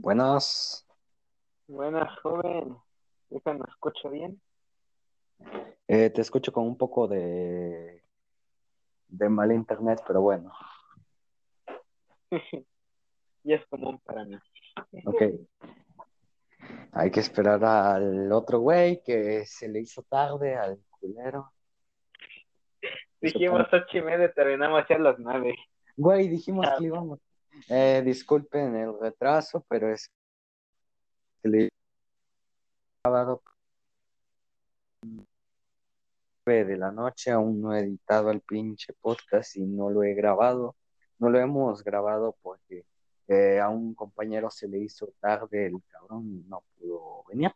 Buenas. Buenas, joven. ¿Esa me escucha bien? Eh, te escucho con un poco de, de mal internet, pero bueno. y es común para mí. Ok. Hay que esperar al otro güey que se le hizo tarde al culero. Dijimos ocho y media, terminamos ya a las nueve. Güey, dijimos que íbamos. Eh, disculpen el retraso, pero es que le he grabado de la noche, aún no he editado el pinche podcast y no lo he grabado. No lo hemos grabado porque eh, a un compañero se le hizo tarde el cabrón y no pudo venir.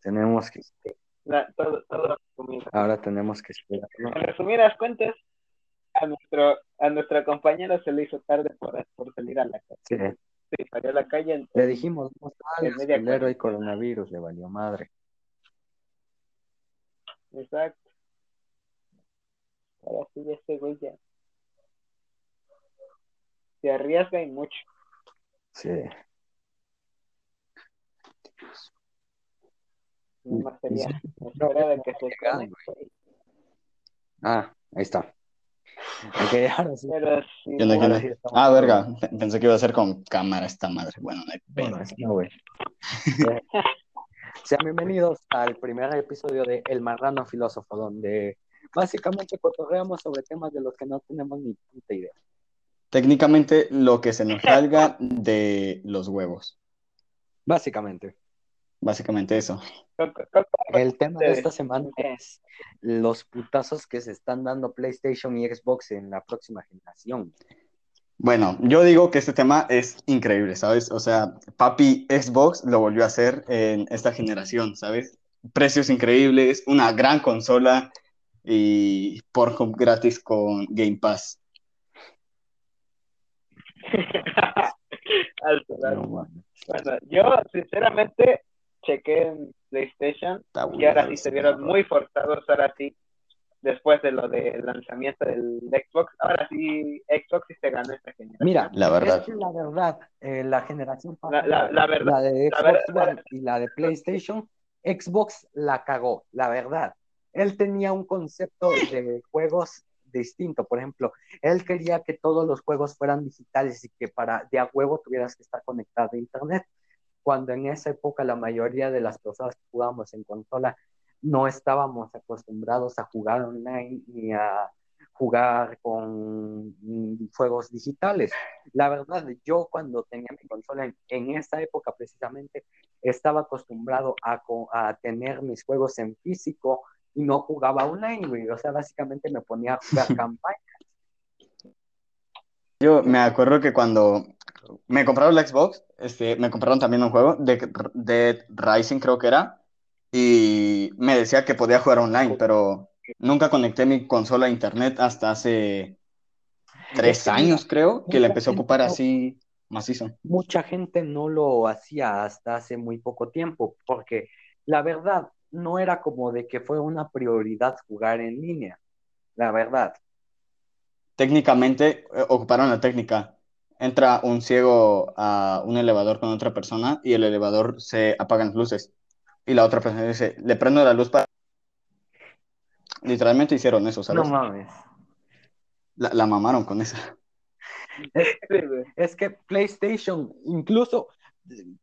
tenemos que ahora tenemos que esperar. En resumidas cuentas, a nuestro a nuestra compañera se le hizo tarde por, por salir a la calle. Sí. salió a la calle. le dijimos, no hay coronavirus, le valió madre. Exacto. Ahora sí, este güey ya se arriesga y mucho. Sí. No más sería de que se Ah, ahí está. Ok, ahora sí. ah, verga, pensé que iba a ser con cámara esta madre. Bueno, no hay bueno, no, güey. Sean bienvenidos al primer episodio de El Marrano Filósofo, donde básicamente cotorreamos sobre temas de los que no tenemos ni puta idea. Técnicamente lo que se nos salga de los huevos. Básicamente. Básicamente eso. El tema de esta semana es los putazos que se están dando PlayStation y Xbox en la próxima generación. Bueno, yo digo que este tema es increíble, ¿sabes? O sea, papi Xbox lo volvió a hacer en esta generación, ¿sabes? Precios increíbles, una gran consola y por gratis con Game Pass. bueno, yo sinceramente chequé en PlayStation y ahora sí se vieron muy forzados, ahora sí, después de lo del lanzamiento del Xbox, ahora sí Xbox sí se ganó esta generación. Mira, la verdad, es la verdad, eh, la generación la, la, verdad, la de Xbox y la de PlayStation, Xbox la cagó, la verdad. Él tenía un concepto de juegos distinto. Por ejemplo, él quería que todos los juegos fueran digitales y que para de a huevo tuvieras que estar conectado a internet. Cuando en esa época la mayoría de las personas que jugábamos en consola no estábamos acostumbrados a jugar online ni a jugar con juegos digitales. La verdad, yo cuando tenía mi consola en, en esa época precisamente estaba acostumbrado a, a, tener mis juegos en físico y no jugaba online, güey. O sea, básicamente me ponía a jugar campañas. Yo me acuerdo que cuando me compraron la Xbox, este, me compraron también un juego de, de Rising, creo que era, y me decía que podía jugar online, pero nunca conecté mi consola a internet hasta hace tres años, creo, que la empecé a ocupar así macizo. Mucha gente no lo hacía hasta hace muy poco tiempo, porque la verdad, no era como de que fue una prioridad jugar en línea, la verdad. Técnicamente eh, ocuparon la técnica. Entra un ciego a un elevador con otra persona y el elevador se apagan las luces. Y la otra persona dice, le prendo la luz para... Literalmente hicieron eso, ¿sabes? No mames. La, la mamaron con eso. Es, es que PlayStation, incluso,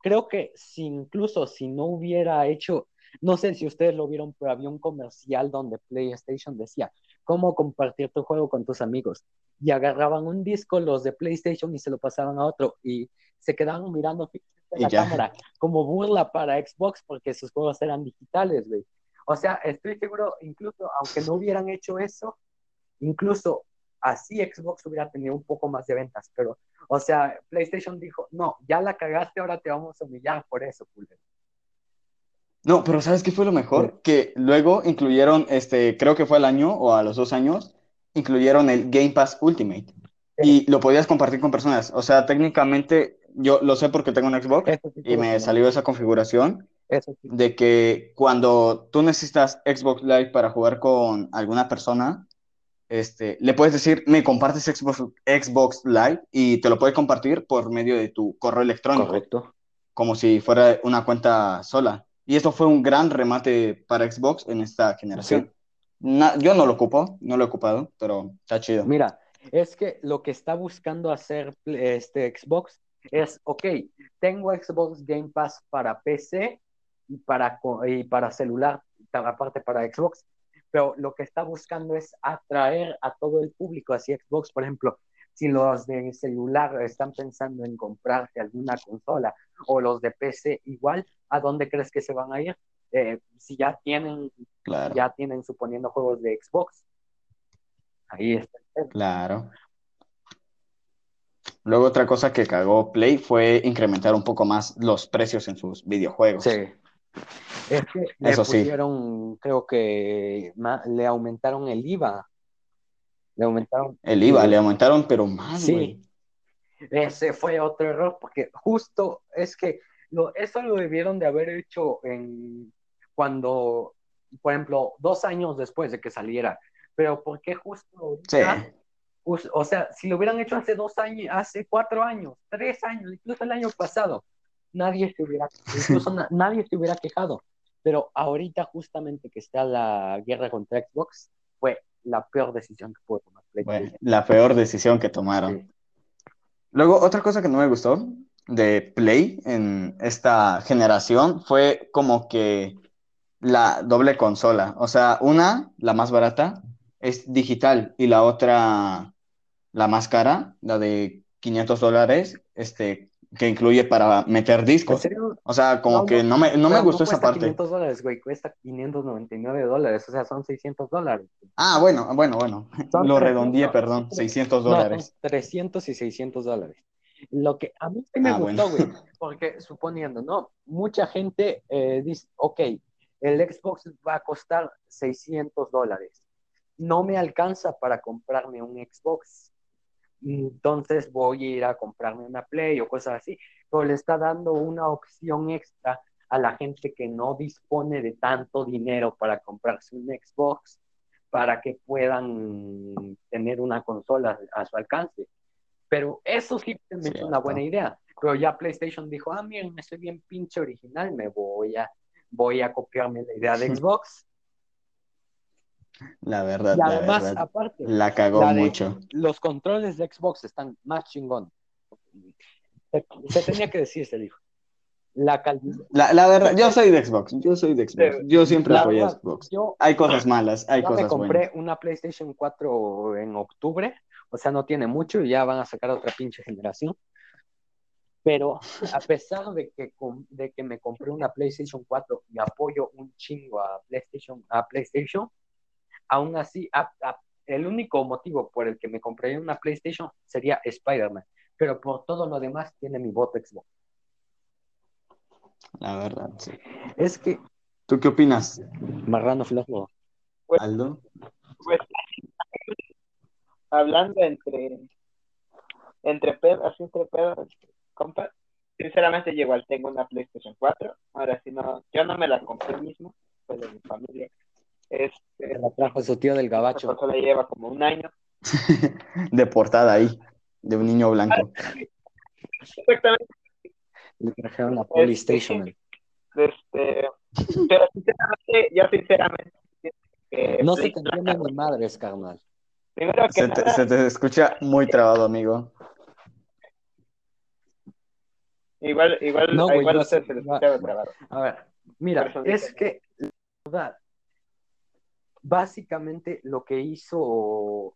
creo que si incluso si no hubiera hecho no sé si ustedes lo vieron, pero había un comercial donde PlayStation decía cómo compartir tu juego con tus amigos. Y agarraban un disco los de PlayStation y se lo pasaban a otro y se quedaban mirando la cámara como burla para Xbox porque sus juegos eran digitales, güey. O sea, estoy seguro, incluso aunque no hubieran hecho eso, incluso así Xbox hubiera tenido un poco más de ventas, pero, o sea, PlayStation dijo, no, ya la cagaste, ahora te vamos a humillar por eso, culero. No, pero ¿sabes qué fue lo mejor? Que luego incluyeron, este, creo que fue al año o a los dos años, incluyeron el Game Pass Ultimate. Y lo podías compartir con personas. O sea, técnicamente, yo lo sé porque tengo un Xbox y me salió esa configuración de que cuando tú necesitas Xbox Live para jugar con alguna persona, este, le puedes decir, me compartes Xbox, Xbox Live y te lo puede compartir por medio de tu correo electrónico. Correcto. Como si fuera una cuenta sola. Y eso fue un gran remate para Xbox en esta generación. yo no lo ocupo, no lo he ocupado, pero está chido. Mira, es que lo que está buscando hacer este Xbox es, ok, tengo Xbox Game Pass para PC y para, y para celular, aparte para Xbox, pero lo que está buscando es atraer a todo el público hacia Xbox. Por ejemplo, si los de celular están pensando en comprarse alguna consola o los de PC igual, ¿a dónde crees que se van a ir? Eh, si ya tienen, ya tienen suponiendo juegos de Xbox. Ahí está. Claro. Luego otra cosa que cagó Play fue incrementar un poco más los precios en sus videojuegos. Sí. Es que le pusieron, creo que le aumentaron el IVA. Le aumentaron. El IVA, le aumentaron, pero más, Sí. Ese fue otro error, porque justo es que lo, eso lo debieron de haber hecho en cuando, por ejemplo, dos años después de que saliera. Pero ¿por qué justo sí. o sea, si lo hubieran hecho hace dos años, hace cuatro años, tres años, incluso el año pasado, nadie se hubiera, incluso nadie se hubiera quejado. Pero ahorita justamente que está la guerra contra Xbox, la peor decisión que pudo tomar la peor decisión que tomaron. Luego, otra cosa que no me gustó de Play en esta generación fue como que la doble consola. O sea, una, la más barata, es digital y la otra, la más cara, la de 500 dólares, este, que incluye para meter discos. O sea, como que no me, no me gustó esa parte. 500 dólares, güey, cuesta 599 dólares, o sea, son 600 dólares. Ah, bueno, bueno, bueno. Lo redondeé, perdón, 600 dólares. 300 y 600 dólares. Lo que a mí sí me ah, gustó, güey, porque suponiendo, ¿no? Mucha gente eh, dice, ok, el Xbox va a costar 600 dólares. No me alcanza para comprarme un Xbox entonces voy a ir a comprarme una Play o cosas así, pero le está dando una opción extra a la gente que no dispone de tanto dinero para comprarse un Xbox, para que puedan tener una consola a su alcance. Pero eso sí es una buena idea. Pero ya PlayStation dijo, ah, miren, soy bien pinche original, me voy a, voy a copiarme la idea de Xbox la verdad. Y además, aparte, la cagó mucho. Los controles de Xbox están más chingón. Se, tenía que decir, se dijo. La, la, verdad, yo soy de Xbox, yo soy de Xbox, yo siempre apoyo Xbox. hay cosas malas, hay cosas me compré una PlayStation 4 en octubre, o sea, no tiene mucho y ya van a sacar otra pinche generación. Pero a pesar de que, de que me compré una PlayStation 4 y apoyo un chingo a PlayStation, a PlayStation, aún así, el único motivo por el que me compraría una PlayStation sería Spider-Man, pero por todo lo demás tiene mi voto Xbox. La verdad, sí. Es que... ¿Tú qué opinas? Marrano flojo. Pues, Aldo. Pues, hablando entre entre pedos, entre pedos, compa, sinceramente yo igual tengo una PlayStation 4, ahora si no, yo no me la compré mismo, fue de mi familia, este, la trajo su tío del gabacho. la lleva como un año. de portada ahí, de un niño blanco. Exactamente. Le trajeron la PlayStation. Este, pero sinceramente, yo sinceramente. no se te entienden ni madres, carnal. Primero que se, te, se te escucha muy trabado, amigo. Igual, igual, no, igual no se, se escucha trabado. A ver, mira, es que la verdad, básicamente lo que hizo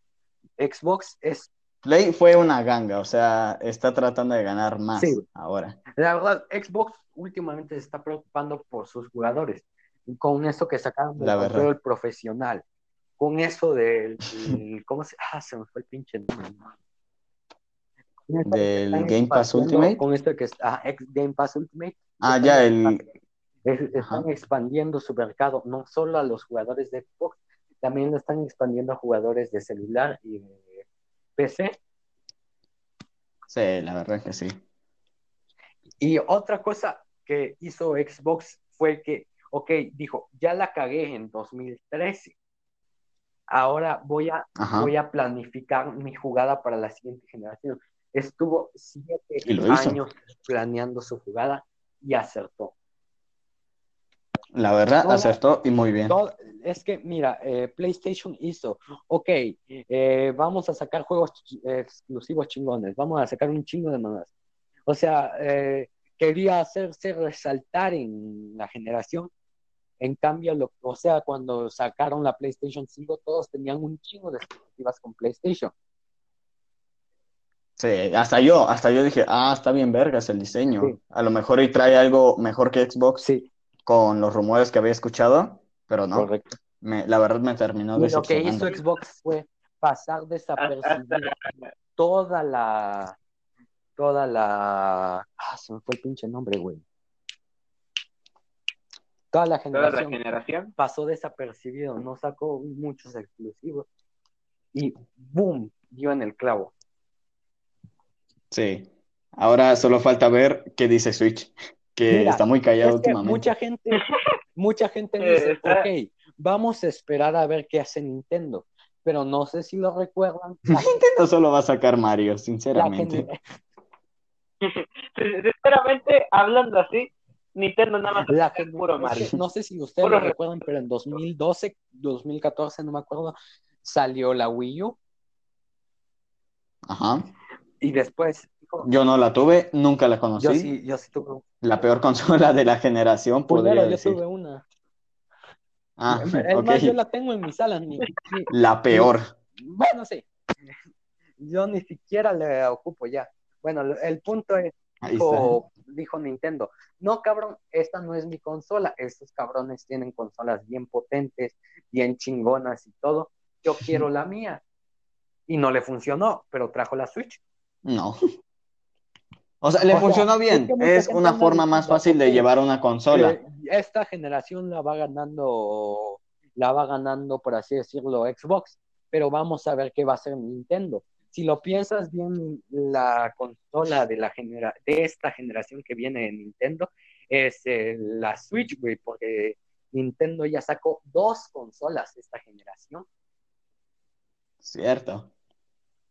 Xbox es... Play fue una ganga, o sea, está tratando de ganar más ahora. La verdad, Xbox últimamente se está preocupando por sus jugadores, con eso que sacaron del control profesional, con eso del, ¿cómo se, ah, se me fue el pinche del Game Pass Ultimate. Con esto que es ah, Game Pass Ultimate. Ah, ya, el, están expandiendo su mercado no solo a los jugadores de Xbox, también lo están expandiendo a jugadores de celular y de PC. Sí, la verdad que sí. Y otra cosa que hizo Xbox fue que, ok, dijo, ya la cagué en 2013. ahora voy a, voy a planificar mi jugada para la siguiente generación. Estuvo siete años planeando su jugada y acertó. La verdad, acertó y muy bien. es que, mira, eh, PlayStation hizo, ok, eh, vamos a sacar juegos exclusivos chingones, vamos a sacar un chingo de manas. O sea, eh, quería hacerse resaltar en la generación. En cambio, lo, o sea, cuando sacaron la PlayStation 5, todos tenían un chingo de expectativas con PlayStation. Sí, hasta yo, hasta yo dije, ah, está bien vergas el diseño. A lo mejor y trae algo mejor que Xbox sí. Con los rumores que había escuchado, pero no. Correcto. la verdad me terminó de Lo que hizo Xbox fue pasar desapercibido toda la toda la ah, se me fue el pinche nombre, güey. Toda la generación, generación pasó desapercibido, no sacó muchos exclusivos y boom, dio en el clavo. Sí. Ahora solo falta ver qué dice Switch, que está muy callado últimamente. Mucha gente, mucha gente dice, ok, vamos a esperar a ver qué hace Nintendo, pero no sé si lo recuerdan. Nintendo solo va a sacar Mario, sinceramente. sinceramente, hablando así, Nintendo nada más la puro Mario. No sé si ustedes lo recuerdan, pero en 2012, 2014, no me acuerdo, salió la Wii U. Ajá. Y después. Yo no la tuve, nunca la conocí. Yo sí, yo sí tuve. La peor consola de la generación, podría decir. yo tuve una. Ah, yo la tengo en mi sala. la peor. bueno, sí. Yo ni siquiera le ocupo ya. Bueno, el punto es, dijo, dijo, Nintendo, no cabrón, esta no es mi consola, estos cabrones tienen consolas bien potentes, bien chingonas y todo, yo quiero la mía. Y no le funcionó, pero trajo la Switch. No. O sea, le funcionó bien. Es, una forma más fácil de llevar una consola. Esta generación la va ganando, la va ganando, por así decirlo, Xbox. Pero vamos a ver qué va a hacer Nintendo. Si lo piensas bien, la consola de, la genera de esta generación que viene de Nintendo es eh, la Switch, güey, porque Nintendo ya sacó dos consolas esta generación. Cierto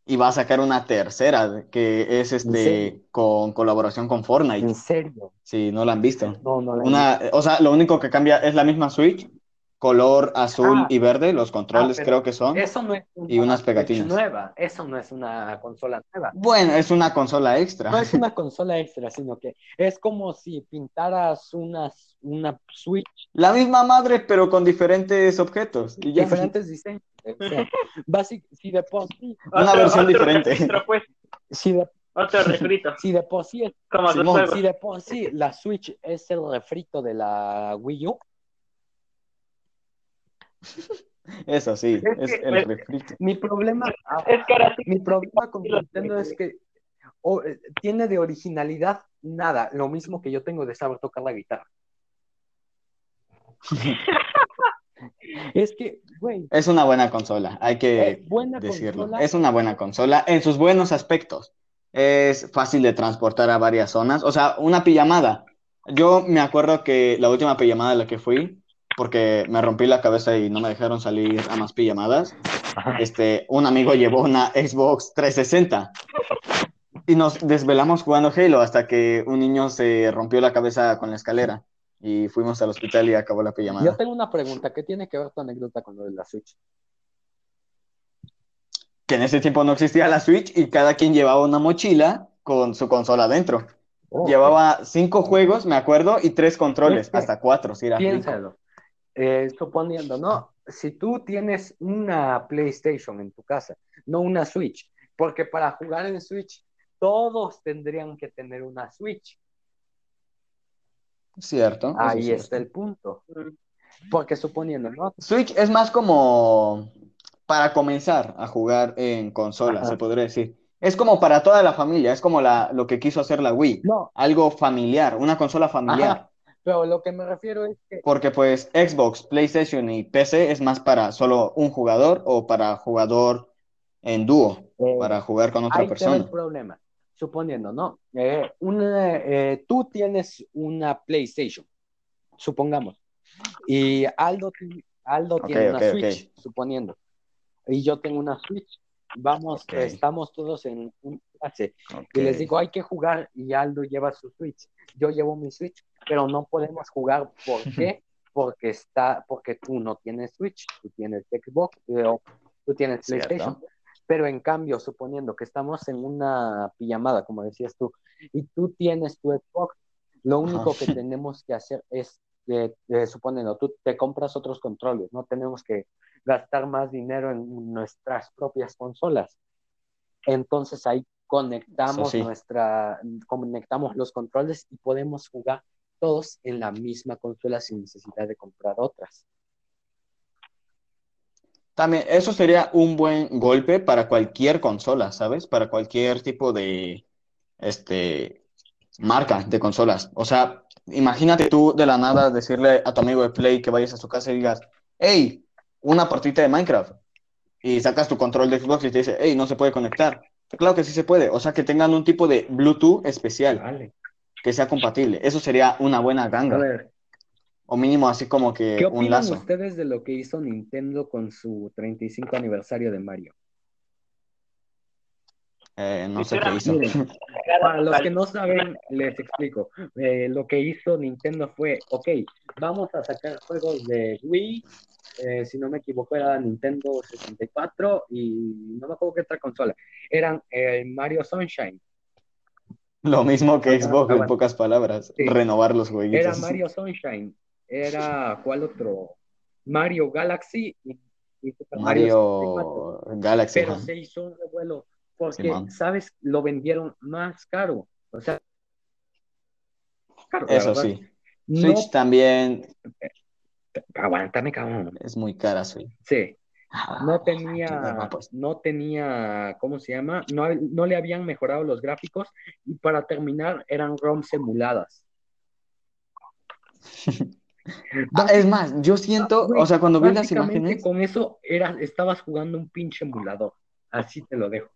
y va a sacar una tercera que es este con colaboración con Fortnite. ¿En serio? Sí, no la han visto. No, no la una, O sea, lo único que cambia es la misma Switch, color azul ah. y verde, los controles ah, creo que son. Eso no es una y unas pegatinas. nueva, eso no es una consola nueva. Bueno, es una consola extra. No es una consola extra, sino que es como si pintaras una, una Switch. La misma madre, pero con diferentes objetos. Y Diferentes diseños. Básicamente, si de por sí. Una versión diferente. Pues. Si de, otro refrito. Si de por sí, si de por sí la Switch es el refrito de la Wii U, Eso sí, es, el refrito. Mi problema, es mi problema con Nintendo es que eh, tiene de originalidad nada, lo mismo que yo tengo de saber tocar la guitarra. es que, güey. Es una buena consola, hay que decirlo. Es una buena consola en sus buenos aspectos. Es fácil de transportar a varias zonas. O sea, una pijamada. Yo me acuerdo que la última pijamada a la que fui, porque me rompí la cabeza y no me dejaron salir a más pijamadas. Este, un amigo llevó una Xbox 360 y nos desvelamos jugando Halo hasta que un niño se rompió la cabeza con la escalera y fuimos al hospital y acabó la pijamada. Yo tengo una pregunta, ¿qué tiene que ver tu anécdota con lo de la Switch? Que en ese tiempo no existía la Switch y cada quien llevaba una mochila con su consola adentro. Oh, llevaba cinco juegos, me acuerdo, y tres controles, hasta cuatro, si era Piénsalo. Eh, suponiendo, ¿no? Si tú tienes una PlayStation en tu casa, no una Switch, porque para jugar en Switch todos tendrían que tener una Switch. Cierto. Ahí está el punto. Porque suponiendo, ¿no? Switch es más como para comenzar a jugar en consola, se podría decir. Es como para toda la familia, es como la, lo que quiso hacer la Wii. No. Algo familiar, una consola familiar. Pero lo que me refiero es que... Porque pues Xbox, PlayStation y PC es más para solo un jugador o para jugador en dúo, eh, para jugar con otra persona. el problema. Suponiendo, ¿no? Eh, eh, tú tienes una PlayStation, supongamos, y Aldo, Aldo tiene una Switch, suponiendo. y yo tengo una Switch. Vamos, estamos todos en un clase. Y les digo, hay que jugar y Aldo lleva su Switch. Yo llevo mi Switch, pero no podemos jugar. ¿Por qué? Porque está, porque tú no tienes Switch, tú tienes Xbox, eh, o tú tienes PlayStation. Pero en cambio, suponiendo que estamos en una pijamada, como decías tú, y tú tienes tu Xbox, lo único que tenemos que hacer es, eh, eh, suponiendo, tú te compras otros controles, no tenemos que gastar más dinero en nuestras propias consolas. Entonces ahí conectamos nuestra, conectamos los controles y podemos jugar todos en la misma consola sin necesidad de comprar otras. También, eso sería un buen golpe para cualquier consola, ¿sabes? Para cualquier tipo de este, marca de consolas. O sea, imagínate tú de la nada decirle a tu amigo de Play que vayas a su casa y digas, hey, una partita de Minecraft y sacas tu control de Xbox y te dice, hey, no se puede conectar. Claro que sí se puede, o sea, que tengan un tipo de Bluetooth especial que sea compatible. Eso sería una buena ganga. O mínimo así como que ¿Qué un lazo. ustedes de lo que hizo Nintendo con su 35 aniversario de Mario? Eh, no sé qué hizo. para los que no saben, les explico. Eh, lo que hizo Nintendo fue, ok, vamos a sacar juegos de Wii, eh, si no me equivoco, era Nintendo 64 y no me acuerdo qué otra consola. Eran eh, Mario Sunshine. Lo mismo que Xbox, en pocas palabras, renovar los juegos. Era Mario Sunshine, era, ¿cuál otro? Mario Galaxy y, Mario, Galaxy. Pero se hizo un revuelo porque, ¿sabes? Lo vendieron más caro. O sea, Eso sí. Switch también aguántame, cabrón. Es muy cara, sí. Sí. Ah, no tenía, pues. no tenía, ¿cómo se llama? No, no le habían mejorado los gráficos y para terminar eran ROMs emuladas. Ah, es más, yo siento, o sea, cuando vi las imágenes. Con eso era, estabas jugando un pinche emulador. Así te lo dejo.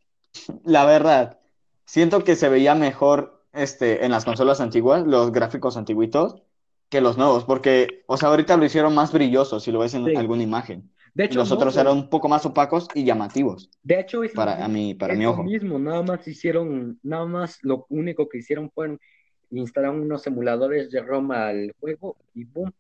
La verdad, siento que se veía mejor este, en las consolas antiguas, los gráficos antiguitos, que los nuevos, porque, o sea, ahorita lo hicieron más brilloso, si lo ves en alguna imagen. De hecho, los otros eran un poco más opacos y llamativos. De hecho, es para, a mí, para mi ojo. mismo, nada más hicieron, nada más lo único que hicieron fueron instalar unos emuladores de ROM al juego y boom.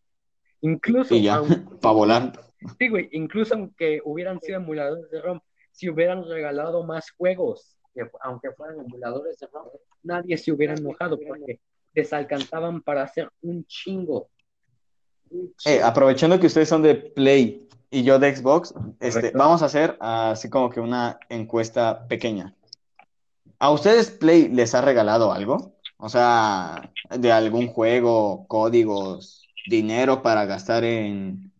Incluso. Y ya, para volar. Sí, güey, incluso aunque hubieran sido emuladores de ROM, si hubieran regalado más juegos, aunque fueran emuladores de ROM, nadie se hubiera enojado porque desalcanzaban para hacer un chingo. Eh, aprovechando que ustedes son de Play y yo de Xbox, este, vamos a hacer así como que una encuesta pequeña. ¿A ustedes Play les ha regalado algo? O sea, de algún juego, códigos, dinero para gastar en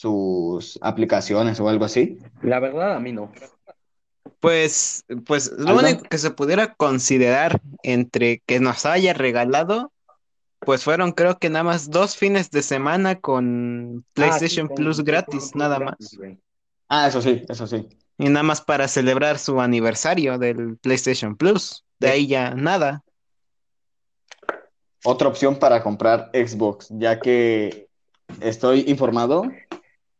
sus aplicaciones o algo así? La verdad, a mí no. Pues, pues lo único que se pudiera considerar entre que nos haya regalado, pues fueron creo que nada más dos fines de semana con ah, PlayStation Plus gratis, nada más. Ah, eso sí, eso sí. Y nada más para celebrar su aniversario del PlayStation Plus. De ahí ya nada. Otra opción para comprar Xbox, ya que estoy informado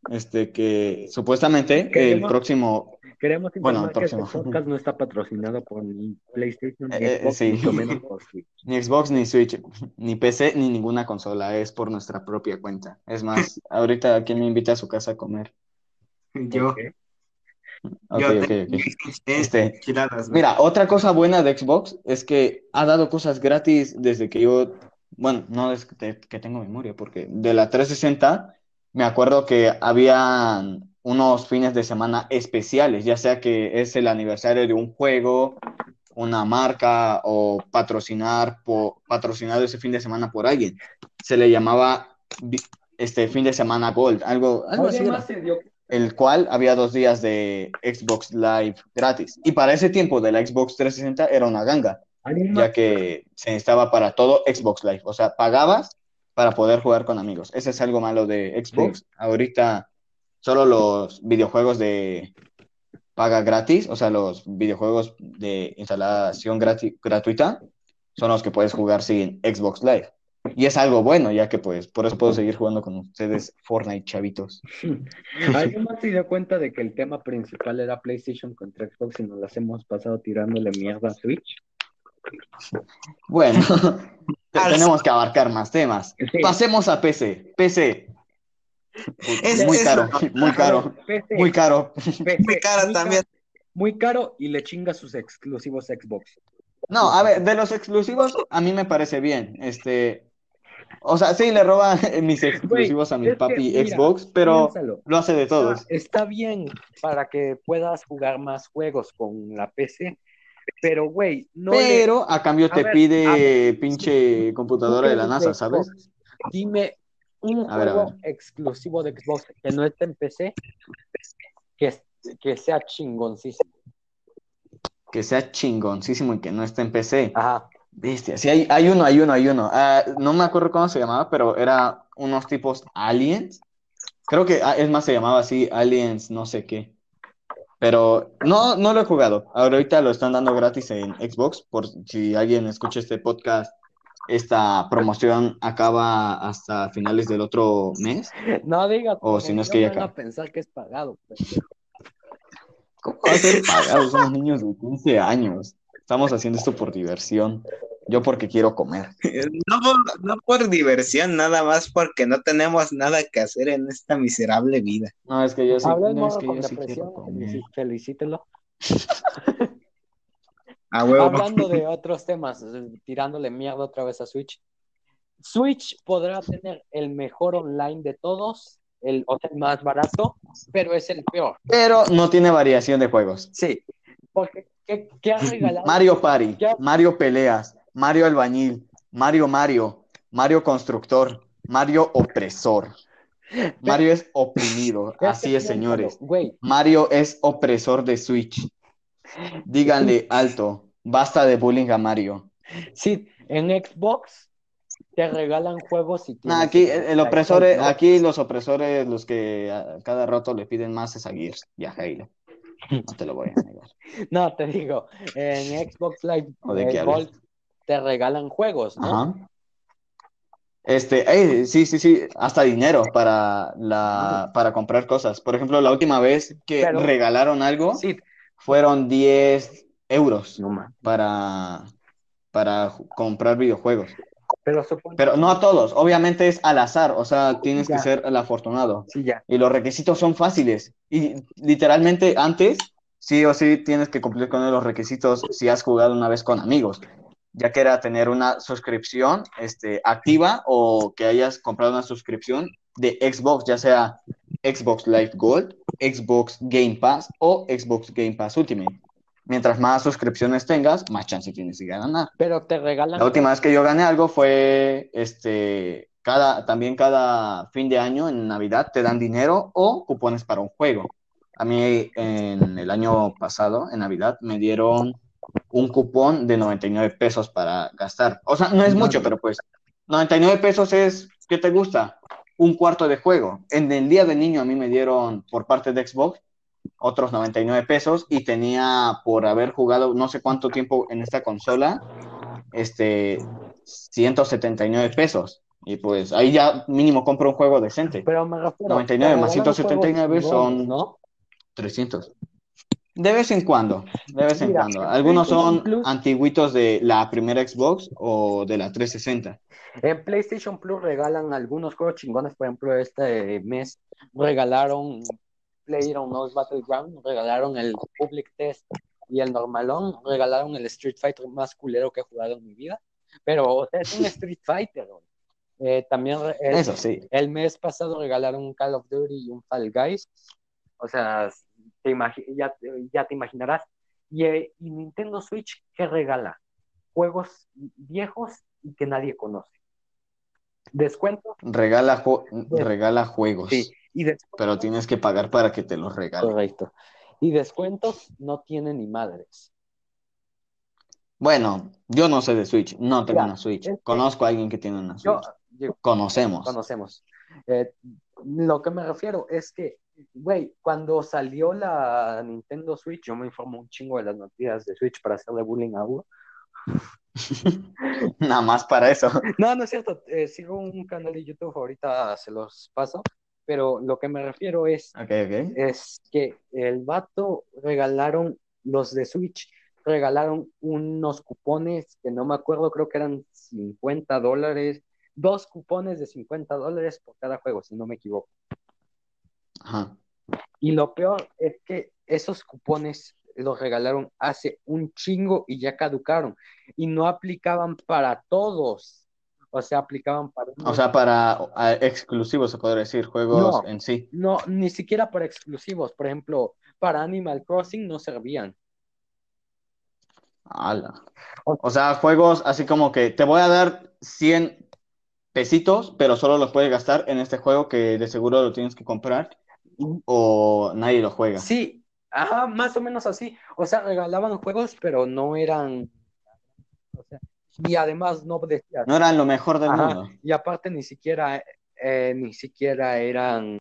este que supuestamente el próximo Queremos informar que este podcast no está patrocinado por ni PlayStation, ni eh, Xbox, ni, Switch. ni Xbox, ni Switch, ni PC, ni ninguna consola. Es por nuestra propia cuenta. Es más, ahorita, ¿quién me invita a su casa a comer? Yo. Ok, ok, ok. Este, mira, otra cosa buena de Xbox es que ha dado cosas gratis desde que yo, bueno, no desde que tengo memoria, porque de la 360 me acuerdo que había unos fines de semana especiales, ya sea que es el aniversario de un juego, una marca o patrocinar por, patrocinado ese fin de semana por alguien. Se le llamaba este fin de semana Gold, algo, algo así. El cual había dos días de Xbox Live gratis. Y para ese tiempo de la Xbox 360 era una ganga, ya que se necesitaba para todo Xbox Live. O sea, pagabas para poder jugar con amigos. Ese es algo malo de Xbox. Ahorita solo los videojuegos de paga gratis, o sea, los videojuegos de instalación gratuita, son los que puedes jugar sin Xbox Live. Y es algo bueno, ya que pues por eso puedo seguir jugando con ustedes Fortnite, chavitos. ¿Alguien más se dio cuenta de que el tema principal era PlayStation contra Xbox y nos las hemos pasado tirándole mierda a Switch? Bueno, tenemos que abarcar más temas. Pasemos a PC. PC. Es, muy, caro, muy caro, muy caro, muy caro. también. Muy caro y le chinga sus exclusivos Xbox. No, a ver, de los exclusivos a mí me parece bien. Este, o sea, sí le roba mis exclusivos a mi papi Xbox, pero lo hace de todos. Está, bien para que puedas jugar más juegos con la PC, pero güey, no. Pero a cambio te pide pinche computadora de la NASA, ¿sabes? Dime un juego exclusivo de Xbox que no esté en PC que, que sea chingoncísimo. Que sea chingoncísimo y que no esté en PC. Ajá. Bestia, sí, hay, hay uno, hay uno, hay uno. Ah, no me acuerdo cómo se llamaba, pero era unos tipos aliens. Creo que ah, es más, se llamaba así, aliens, no sé qué. Pero no, no lo he jugado. Ahorita lo están dando gratis en Xbox, por si alguien escucha este podcast esta promoción acaba hasta finales del otro mes. No diga. O si no es que ya acaba. pensar que es pagado. ¿Cómo va a ser pagado? Somos niños de 15 años. Estamos haciendo esto por diversión. Yo porque quiero comer. No, no por diversión, nada más porque no tenemos nada que hacer en esta miserable vida. No, es que yo sí, no, es que yo sí quiero comer. Felicítelo. Hablando de otros temas, tirándole mierda otra vez a Switch. Switch podrá tener el mejor online de todos, el, más barato, pero es el peor. Pero no tiene variación de juegos. Sí, porque ¿qué, ha regalado? Mario Party, Mario Peleas, Mario Albañil, Mario Mario, Mario Constructor, Mario Opresor. Mario es oprimido, así es, señores. Mario es opresor de Switch. Díganle alto, basta de bullying a Mario. Sí, en Xbox te regalan juegos y aquí el opresor, aquí los opresores, los que a cada rato le piden más es a Gears y a Halo. No te lo voy a negar. no, te digo, en Xbox Live eh, te regalan juegos, ¿no? Este, sí, sí, sí, hasta dinero para la para comprar cosas. Por ejemplo, la última vez que regalaron algo, sí fueron 10 euros para, para comprar videojuegos. Pero, Pero, no a todos, obviamente es al azar, o sea, tienes que ser el afortunado. Sí, ya. Y los requisitos son fáciles. Y literalmente antes, sí o sí, tienes que cumplir con los requisitos si has jugado una vez con amigos, ya que era tener una suscripción este, activa o que hayas comprado una suscripción de Xbox, ya sea Xbox Live Gold, Xbox Game Pass o Xbox Game Pass Ultimate. Mientras más suscripciones tengas, más chance tienes de ganar. Pero te regalan. La última vez que yo gané algo fue este cada también cada fin de año en Navidad te dan dinero o cupones para un juego. A mí en el año pasado en Navidad me dieron un cupón de 99 pesos para gastar. O sea, no es mucho, pero pues 99 pesos es ¿qué te gusta? un cuarto de juego. En el día del niño a mí me dieron por parte de Xbox otros 99 pesos y tenía por haber jugado no sé cuánto tiempo en esta consola, este, 179 pesos. Y pues ahí ya mínimo compro un juego decente. Pero me 99 más 179 son ¿no? 300. De vez en cuando, de vez en cuando. Algunos son antiguitos de la primera Xbox o de la 360. En PlayStation Plus regalan algunos juegos chingones, por ejemplo, este mes regalaron PlayerUnknown's Battleground, regalaron el Public Test y el Normalón, regalaron el Street Fighter más culero que he jugado en mi vida, pero o sea, es un Street Fighter. Eh, también el, Eso, sí. el mes pasado regalaron un Call of Duty y un Fall Guys, o sea, ya, ya, te imaginarás. Y, eh, y Nintendo Switch, ¿qué regala? Juegos viejos y que nadie conoce. Descuento. Regala, regala juegos. Sí. Y pero tienes que pagar para que te los regale. Correcto. Y descuentos no tienen ni madres. Bueno, yo no sé de Switch, no tengo una Switch. Conozco a alguien que tiene una Switch. conocemos. Conocemos. Eh, lo que me refiero es que, güey, cuando salió la Nintendo Switch, yo me informo un chingo de las noticias de Switch para hacerle bullying a Hugo. Nada más para eso. No, no es cierto. Eh, sigo un canal de YouTube, ahorita se los paso. Pero lo que me refiero es, es que el vato regalaron, los de Switch, regalaron unos cupones que no me acuerdo, creo que eran 50 dólares, dos cupones de 50 dólares por cada juego, si no me equivoco. Ajá. Y lo peor es que esos cupones los regalaron hace un chingo y ya caducaron y no aplicaban para todos. O sea, aplicaban para... O sea, para exclusivos, se podría decir, juegos en sí. No, ni siquiera para exclusivos. Por ejemplo, para Animal Crossing no servían. Ala. O sea, juegos así como que te voy a dar 100 pesitos, pero solo los puedes gastar en este juego que de seguro lo tienes que comprar o nadie lo juega. Sí, ajá, más o menos así. O sea, regalaban juegos, pero no eran. O sea, y además no decían. No eran lo mejor del mundo. Y aparte ni siquiera, eh, ni siquiera eran.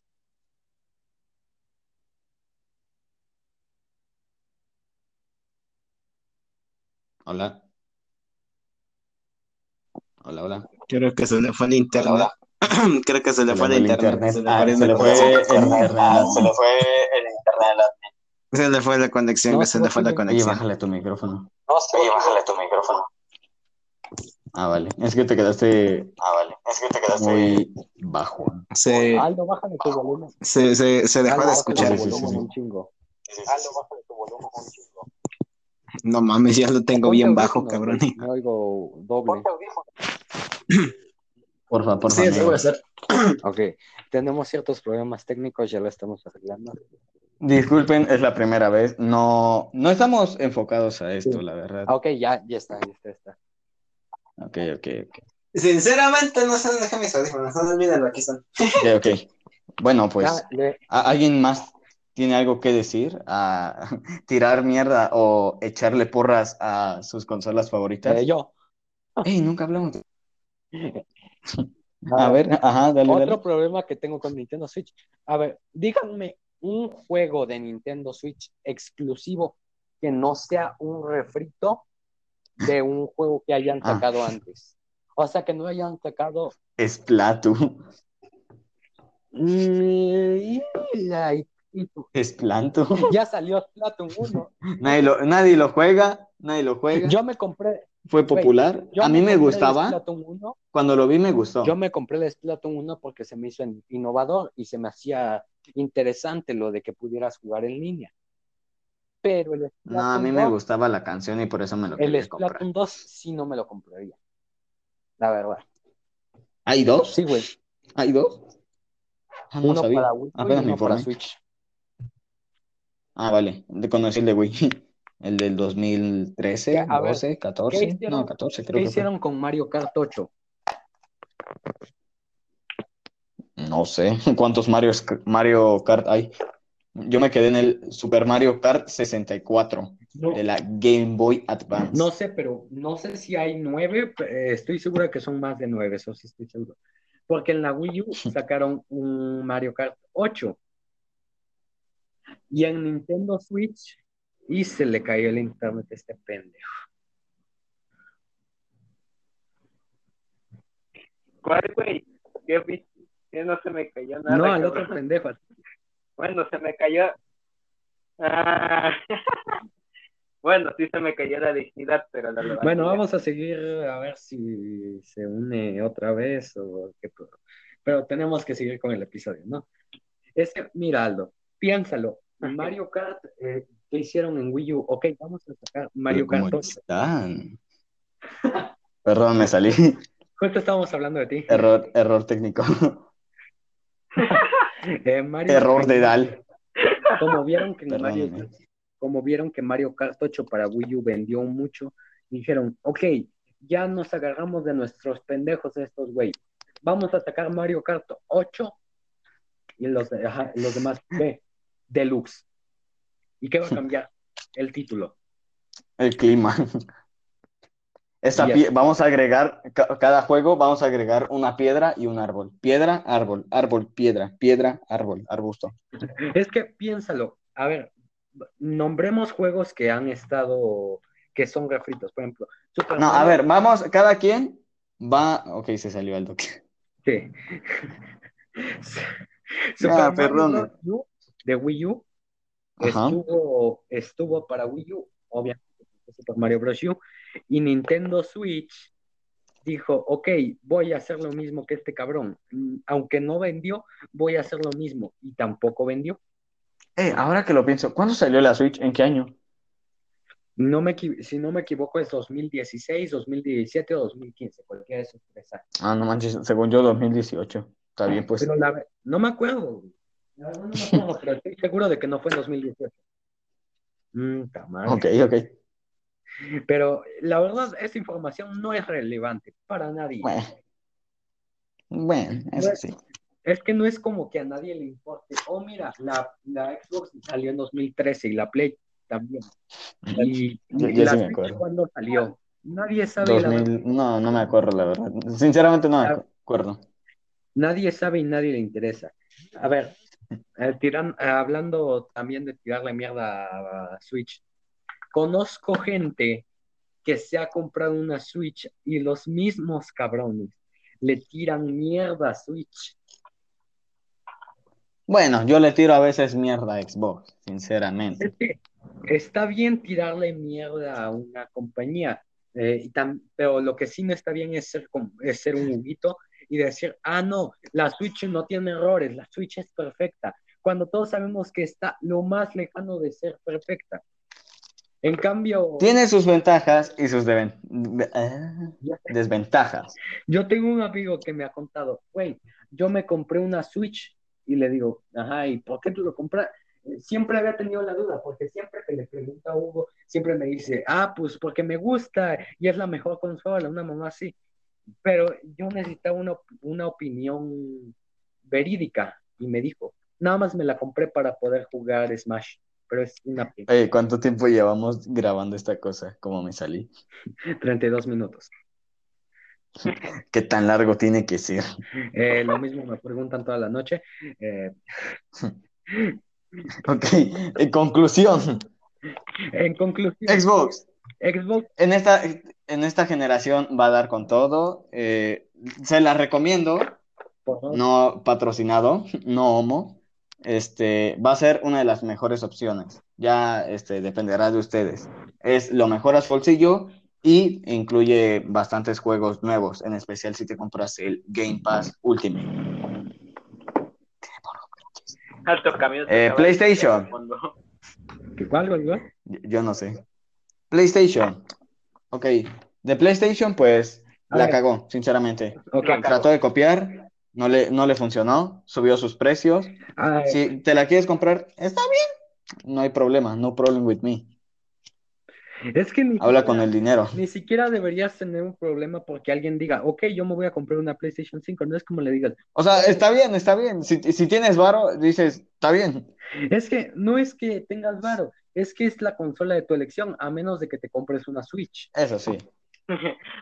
Hola. Hola, hola. Creo que se le fue el internet. Creo que se le fue el internet. Se le fue el internet. Se le fue el internet. Se le fue la conexión, se le fue la conexión. Oye, bájale tu micrófono. Oye, bájale tu micrófono. Ah, vale. Es que te quedaste. Ah, vale. Es que te quedaste. Muy bajo. Se... Aldo, bájale tu volumen. Se, se, se dejó de escuchar. Aldo, bájale tu volumen un chingo. No mames, ya lo tengo bien bajo, cabrón. Me oigo doble. Porfa, porfa. Sí, eso voy a hacer. Ok, tenemos ciertos problemas técnicos, ya lo estamos arreglando. Disculpen, es la primera vez. No, no estamos enfocados a esto, la verdad. Ok, ya, ya está, ya está, está. Ok, ok, ok. Sinceramente, no sé dónde dejé mis audífonos. No olvídenlo, aquí están. Ok, ok. Bueno, pues, ¿alguien más tiene algo que decir? ¿A tirar mierda o echarle porras a sus consolas favoritas? Eh, yo. Ey, nunca hablamos de... A ver, ajá, dale, Otro problema que tengo con Nintendo Switch. A ver, díganme un juego de Nintendo Switch exclusivo que no sea un refrito de un juego que hayan ah. sacado antes. O sea, que no hayan sacado. Splatoon. Mm, Splatoon. Ya salió Splatoon 1. Nadie lo, nadie lo juega, nadie lo juega. Yo me compré, fue popular. a mí me, gustaba. Cuando lo vi me gustó. Yo me compré el Splatoon 1 porque se me hizo innovador y se me hacía interesante lo de que pudieras jugar en línea. Pero el No, a mí me gustaba la canción y por eso me lo El Splatoon 2 sí no me lo compraría. La verdad. ¿Hay dos? Sí, güey. ¿Hay dos? Ah, uno para Wii y uno para Switch. Ah, vale. De conocer el de Wii. El del 2013, 12, 14, no, 14 creo ¿Qué hicieron con Mario Kart 8? No sé cuántos Mario, Mario Kart hay. Yo me quedé en el Super Mario Kart 64 de la Game Boy Advance. No sé, pero no sé si hay nueve. Eh, estoy segura que son más de nueve, eso sí estoy seguro. Porque en la Wii U sacaron un Mario Kart 8. Y en Nintendo Switch y se le cayó el internet a este pendejo. ¿Cuál, güey? ¿Qué, ¿Qué no se me cayó nada? No, al otro pendejo. Bueno, se me cayó. Ah. bueno, sí se me cayó la dignidad, pero la Bueno, vamos a seguir a ver si se une otra vez o qué. Pero tenemos que seguir con el episodio, ¿no? Ese, mira, Aldo, piénsalo. Mario Kart eh, ¿Qué hicieron en Wii U? Ok, vamos a sacar Mario Kart 8. están? Perdón, me salí. Justo estábamos hablando de ti. Error, error técnico. Eh, error de Dal. Como vieron, que Mario, como vieron que Mario Kart 8 para Wii U vendió mucho, dijeron, ok, ya nos agarramos de nuestros pendejos estos güey. Vamos a sacar Mario Kart 8 y los, los demás B, Deluxe. ¿Y qué va a cambiar? El título. El clima. vamos a agregar, cada juego vamos a agregar una piedra y un árbol. Piedra, árbol, árbol, piedra, piedra, árbol, arbusto. Es que piénsalo, a ver, nombremos juegos que han estado, que son refritos. Por ejemplo, no, a ver, vamos, cada quien va. Ok, se salió el toque. Sí. Super perdón. de Wii U estuvo, estuvo para Wii U, obviamente, Super Mario Bros. U, y Nintendo Switch dijo, ok, voy a hacer lo mismo que este cabrón. Aunque no vendió, voy a hacer lo mismo. Y tampoco vendió. Eh, ahora que lo pienso, ¿cuándo salió la Switch? ¿En qué año? No me, si no me equivoco, es 2016, 2017 o 2015, cualquiera de esos tres años. Ah, no manches, según yo, 2018. Está bien, pues. Pero no me acuerdo. No, pero estoy seguro de que no fue en 2018. Mm, ok, ok. Pero la verdad, esa información no es relevante para nadie. Bueno, eso sí. Es que no es como que a nadie le importe. Oh, mira, la, la Xbox salió en 2013 y la Play también. Y, la sí cuando salió. Nadie sabe. No, no me acuerdo, la verdad. Sinceramente no me acuerdo. Nadie sabe y nadie le interesa. A ver, eh, tiran, eh, hablando también de tirarle mierda a Switch. Conozco gente que se ha comprado una Switch y los mismos cabrones le tiran mierda a Switch. Bueno, yo le tiro a veces mierda a Xbox, sinceramente. está bien tirarle mierda a una compañía, eh, pero lo que sí no está bien es ser, es ser un juguito y decir, ah, no, la Switch no tiene errores, la Switch es perfecta, cuando todos sabemos que está lo más lejano de ser perfecta. En cambio... Tiene sus ventajas y sus ah, desventajas. Yo tengo un amigo que me ha contado, güey, yo me compré una Switch y le digo, ajá, ¿y por qué tú lo compras? Siempre había tenido la duda, porque siempre que le pregunta a Hugo, siempre me dice, ah, pues porque me gusta y es la mejor consola, una mamá así. Pero yo necesitaba una, una opinión verídica y me dijo, nada más me la compré para poder jugar Smash pero es una ¿cuánto tiempo llevamos grabando esta cosa? ¿Cómo me salí? 32 minutos. ¿Qué tan largo tiene que ser? Eh, lo mismo me preguntan toda la noche. Eh, ok, en conclusión. En conclusión. Xbox. Xbox. En esta, en esta generación va a dar con todo. Eh, se la recomiendo. No patrocinado, no homo este, va a ser una de las mejores opciones. Ya este, dependerá de ustedes. Es lo mejor a su bolsillo y incluye bastantes juegos nuevos, en especial si te compras el Game Pass Ultimate. Alto eh, PlayStation. ¿Cuál, Yo, no sé. PlayStation. Ok. De PlayStation, pues la cagó, sinceramente. Trató de copiar, no le, no le funcionó, subió sus precios. Si te la quieres comprar, está bien, no hay problema, no problem with me. Es que Habla con el dinero. Ni siquiera deberías tener un problema porque alguien diga, ok, yo me voy a comprar una PlayStation 5, no es como le digas. O sea, está bien, está bien. Si, si tienes varo, dices, está bien. Es que no es que tengas varo, es que es la consola de tu elección, a menos de que te compres una Switch. Eso sí.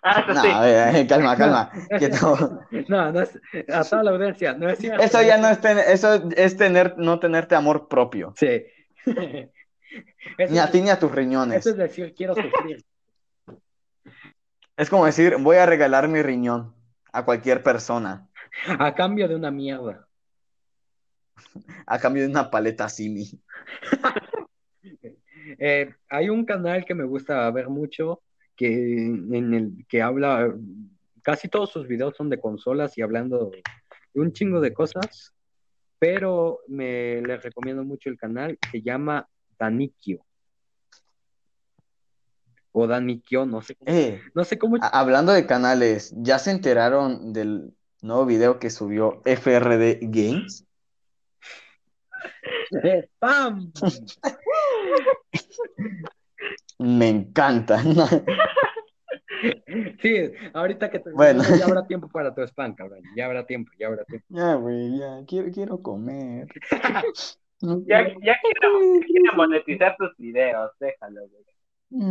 Ah, no, calma, calma. no, no es, a toda la audiencia, no es cierto. Eso ya no es, eso es tener, no tenerte amor propio. Sí. ni a ti ni a tus riñones. Eso es decir, quiero sufrir. Es como decir, voy a regalar mi riñón a cualquier persona. A cambio de una mierda. A cambio de una paleta Simi. Eh, hay un canal que me gusta ver mucho que, en el que habla, casi todos sus videos son de consolas y hablando de un chingo de cosas, pero me les recomiendo mucho el canal, se llama Danikio. O Danikio, no sé cómo. Eh, no sé cómo. Hablando de canales, ¿ya se enteraron del nuevo video que subió FRD Games? ¡Spam! Me encanta. Sí, ahorita que te bueno. ya habrá tiempo para tu spam, cabrón. Ya habrá tiempo, ya habrá tiempo. Ya, güey, ya, quiero, quiero comer. ya, ya quiero, quiero, monetizar tus videos, déjalo, güey.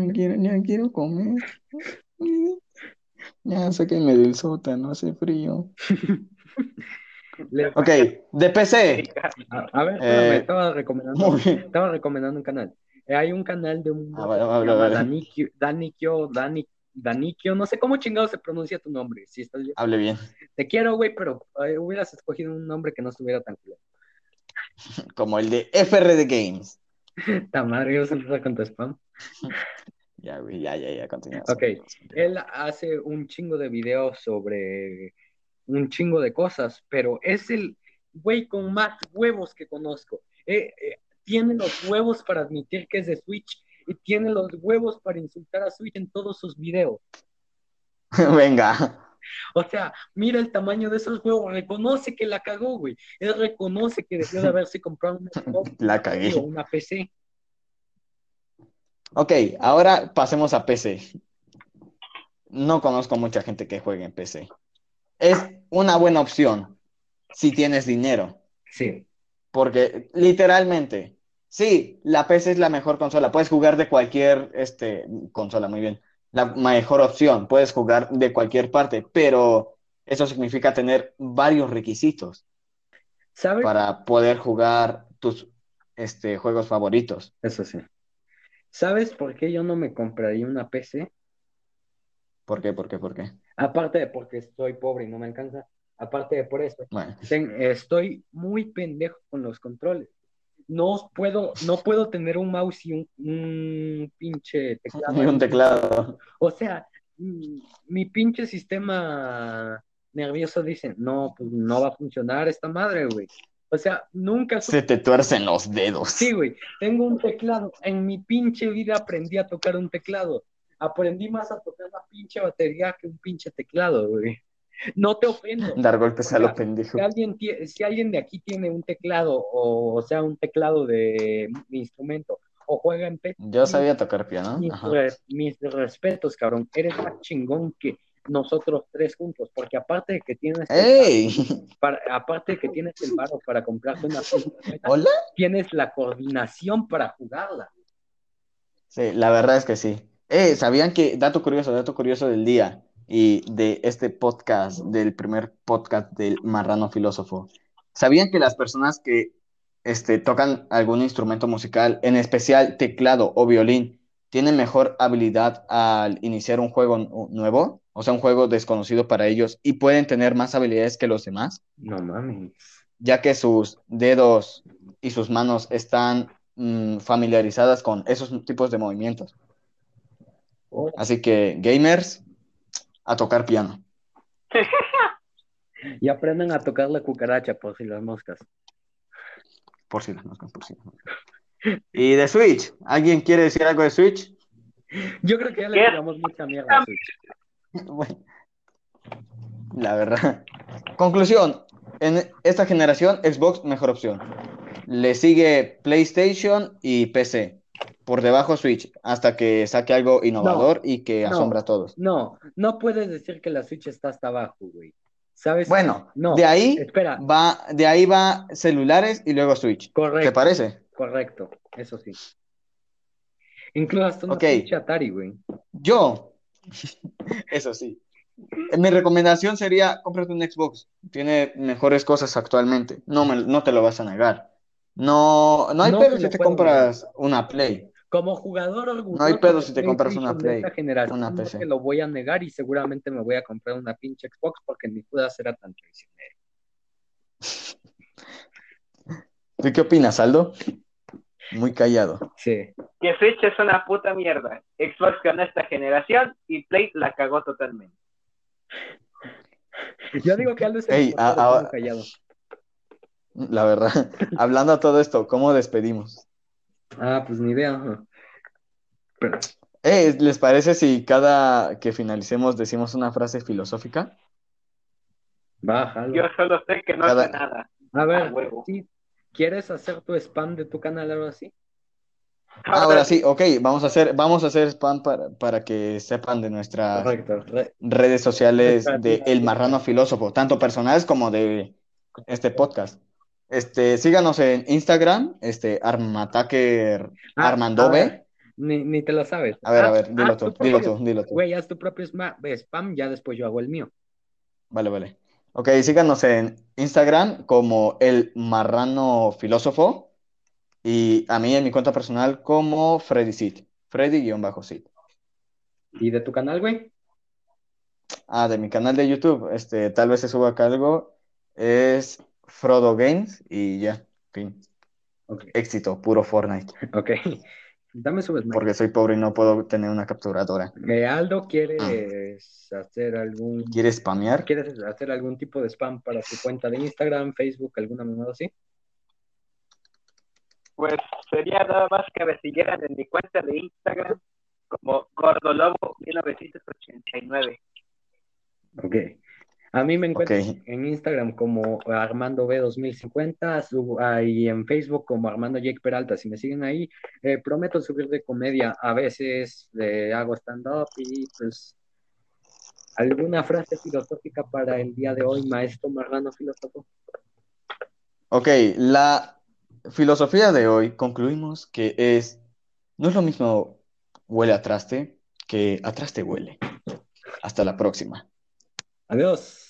Ya quiero, ya quiero comer. Ya, sáquenme del sótano, hace frío. ok, de PC. A, ver, eh, estaba recomendando, estaba recomendando un canal Hay un canal de un ah, Danikio, Danikio, Danikio, no sé cómo chingado se pronuncia tu nombre, si estás bien. Hable bien. Te quiero, güey, pero eh, hubieras escogido un nombre que no estuviera tan claro. Como el de FRD Games. Ta madre, a empezar con tu spam. Ya, güey, ya, ya, ya, continúa. Ok, él hace un chingo de videos sobre un chingo de cosas, pero es el güey con más huevos que conozco. Eh, eh, tiene los huevos para admitir que es de Switch y tiene los huevos para insultar a Switch en todos sus videos. Venga. O sea, mira el tamaño de esos huevos, reconoce que la cagó, güey. Él reconoce que debió de haberse comprado una, la cagué. una PC. Ok, ahora pasemos a PC. No conozco mucha gente que juegue en PC. Es una buena opción si tienes dinero. Sí. Porque literalmente, sí, la PC es la mejor consola. Puedes jugar de cualquier este, consola, muy bien. La mejor opción, puedes jugar de cualquier parte, pero eso significa tener varios requisitos ¿Sabes? para poder jugar tus este, juegos favoritos. Eso sí. ¿Sabes por qué yo no me compraría una PC? ¿Por qué? ¿Por qué? ¿Por qué? Aparte de porque estoy pobre y no me alcanza. Aparte de por eso. estoy muy pendejo con los controles. No puedo, no puedo tener un mouse y un, pinche teclado. Y un teclado. O sea, mm, mi pinche sistema nervioso dice, no, pues no va a funcionar esta madre, güey. O sea, nunca... Se te tuercen los dedos. Sí, güey. Tengo un teclado. En mi pinche vida aprendí a tocar un teclado. Aprendí más a tocar la pinche batería que un pinche teclado, güey. No te ofendo. Dar golpes a lo pendejo. Si alguien, si alguien de aquí tiene un teclado, o, sea, un teclado de, instrumento, o juega en PC. Yo sabía tocar piano. Mis, mis respetos, cabrón. Eres más chingón que nosotros tres juntos, porque aparte de que tienes el para, aparte de que tienes el barro para comprarte una ¿Hola? tienes la coordinación para jugarla. Sí, la verdad es que sí. Eh, ¿sabían que, dato curioso, dato curioso del día y de este podcast, del primer podcast del marrano filósofo? ¿Sabían que las personas que este, tocan algún instrumento musical, en especial teclado o violín, tienen mejor habilidad al iniciar un juego nuevo? o sea, un juego desconocido para ellos y pueden tener más habilidades que los demás. No mames. Ya que sus dedos y sus manos están mm, familiarizadas con esos tipos de movimientos. Oh. Así que, gamers, a tocar piano. y aprendan a tocar la cucaracha por si las moscas. Por si las moscas, por si las moscas. Y de Switch, ¿alguien quiere decir algo de Switch? Yo creo que ya le tiramos mucha mierda a Switch. la verdad. Conclusión. En esta generación, Xbox mejor opción. Le sigue PlayStation y PC. Por debajo Switch, hasta que saque algo innovador y que asombra a todos. No, no puedes decir que la Switch está hasta abajo, güey. ¿Sabes? Bueno, de ahí espera. va, de ahí va celulares y luego Switch. Correcto. ¿Te parece? Correcto, eso sí. Incluso hasta una Switch Atari, güey. Yo, Eso sí. Mi recomendación sería, cómprate un Xbox. Tiene mejores cosas actualmente. No, me, no te lo vas a negar. No, no hay pedo si te compras una Play. Como jugador No hay pedo si te compras una Play. Generación, una PC. No lo voy a negar y seguramente me voy a comprar una pinche Xbox porque ni pueda será tan traicionero. ¿Tú qué opinas, Aldo? Muy callado. Sí. Que Switch es una puta mierda. Xbox ganó esta generación y Play la cagó totalmente. Yo digo que Aldo es el callado. La verdad. Hablando a todo esto, ¿cómo despedimos? Ah, pues ni idea. Pero... Eh, ¿Les parece si cada que finalicemos decimos una frase filosófica? Bájalo. Yo solo sé que no hace nada. A ver, sí, ¿Quieres hacer tu spam de tu canal o algo así? Ahora sí, ok, vamos a hacer, vamos a hacer spam para, que sepan de nuestras redes sociales de El Marrano Filósofo, tanto personales como de este podcast. Este, síganos en Instagram, este, Armataker ah, Armandove. Ni, te lo sabes. A ver, a ver, dilo tú, dilo tú, dilo tú. Güey, haz tu propio spam, ya después yo hago el mío. Vale, vale. Ok, síganos en Instagram como el marrano filósofo Y a mí en mi cuenta personal como Freddy Sid. Freddy-Sid. ¿Y de tu canal, güey? Ah, de mi canal de YouTube, este, tal vez se suba acá algo. Es Frodo Games y ya, fin. Éxito, puro Fortnite. Ok. Dame su Porque soy pobre y no puedo tener una capturadora. Eh, Aldo, ¿quieres hacer algún... ¿Quieres spamear? ¿Quieres hacer algún tipo de spam para tu cuenta de Instagram, Facebook, alguna manera así? Pues sería nada más que me siguieran en mi cuenta de Instagram como Gordolobo 1989. Ok. A mí me encuentro en Instagram como Armando B2050 y en Facebook como Armando Jake Peralta. Si me siguen ahí, eh, prometo subir de comedia. A veces eh, hago stand-up y pues alguna frase filosófica para el día de hoy, maestro Marrano filósofo. Ok, la filosofía de hoy concluimos que es, no es lo mismo huele a traste que a traste huele. Hasta la próxima. Adiós.